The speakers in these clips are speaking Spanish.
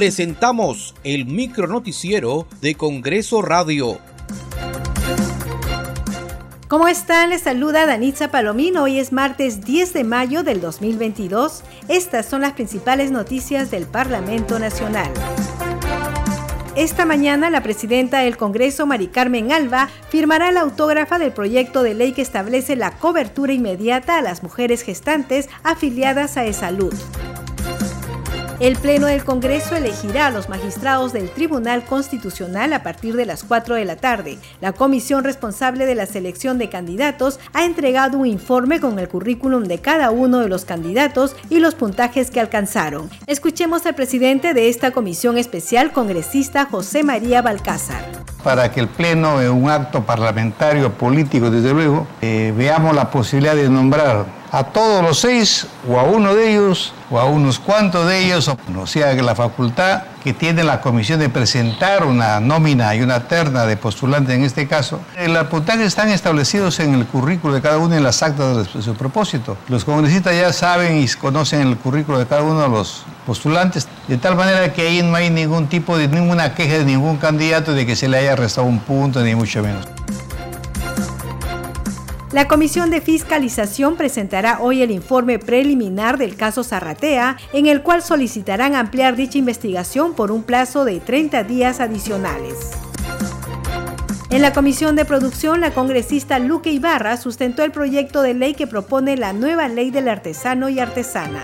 presentamos el micro noticiero de Congreso Radio. ¿Cómo están? Les saluda Danitza Palomino. Hoy es martes 10 de mayo del 2022. Estas son las principales noticias del Parlamento Nacional. Esta mañana la presidenta del Congreso, Mari Carmen Alba, firmará la autógrafa del proyecto de ley que establece la cobertura inmediata a las mujeres gestantes afiliadas a E-Salud. El Pleno del Congreso elegirá a los magistrados del Tribunal Constitucional a partir de las 4 de la tarde. La comisión responsable de la selección de candidatos ha entregado un informe con el currículum de cada uno de los candidatos y los puntajes que alcanzaron. Escuchemos al presidente de esta comisión especial, congresista José María Balcázar. Para que el Pleno, en un acto parlamentario político, desde luego, eh, veamos la posibilidad de nombrar a todos los seis o a uno de ellos o a unos cuantos de ellos, o sea, la facultad que tiene la comisión de presentar una nómina y una terna de postulantes en este caso, los puntajes están establecidos en el currículo de cada uno en las actas de su propósito. Los congresistas ya saben y conocen el currículo de cada uno de los postulantes, de tal manera que ahí no hay ningún tipo de ninguna queja de ningún candidato de que se le haya restado un punto, ni mucho menos. La Comisión de Fiscalización presentará hoy el informe preliminar del caso Zarratea, en el cual solicitarán ampliar dicha investigación por un plazo de 30 días adicionales. En la Comisión de Producción, la congresista Luque Ibarra sustentó el proyecto de ley que propone la nueva ley del artesano y artesana.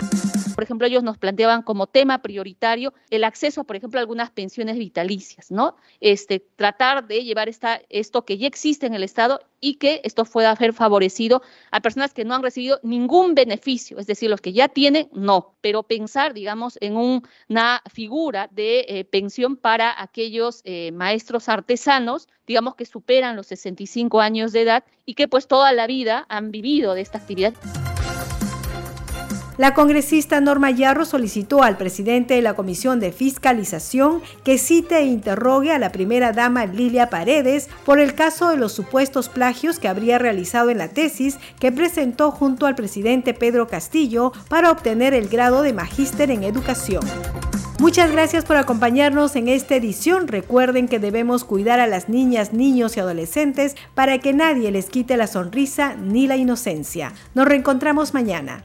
Por ejemplo, ellos nos planteaban como tema prioritario el acceso, por ejemplo, a algunas pensiones vitalicias, ¿no? Este, tratar de llevar esta, esto que ya existe en el Estado y que esto pueda haber favorecido a personas que no han recibido ningún beneficio, es decir, los que ya tienen, no, pero pensar, digamos, en una figura de eh, pensión para aquellos eh, maestros artesanos, digamos, que superan los 65 años de edad y que pues toda la vida han vivido de esta actividad. La congresista Norma Yarro solicitó al presidente de la Comisión de Fiscalización que cite e interrogue a la primera dama Lilia Paredes por el caso de los supuestos plagios que habría realizado en la tesis que presentó junto al presidente Pedro Castillo para obtener el grado de magíster en educación. Muchas gracias por acompañarnos en esta edición. Recuerden que debemos cuidar a las niñas, niños y adolescentes para que nadie les quite la sonrisa ni la inocencia. Nos reencontramos mañana.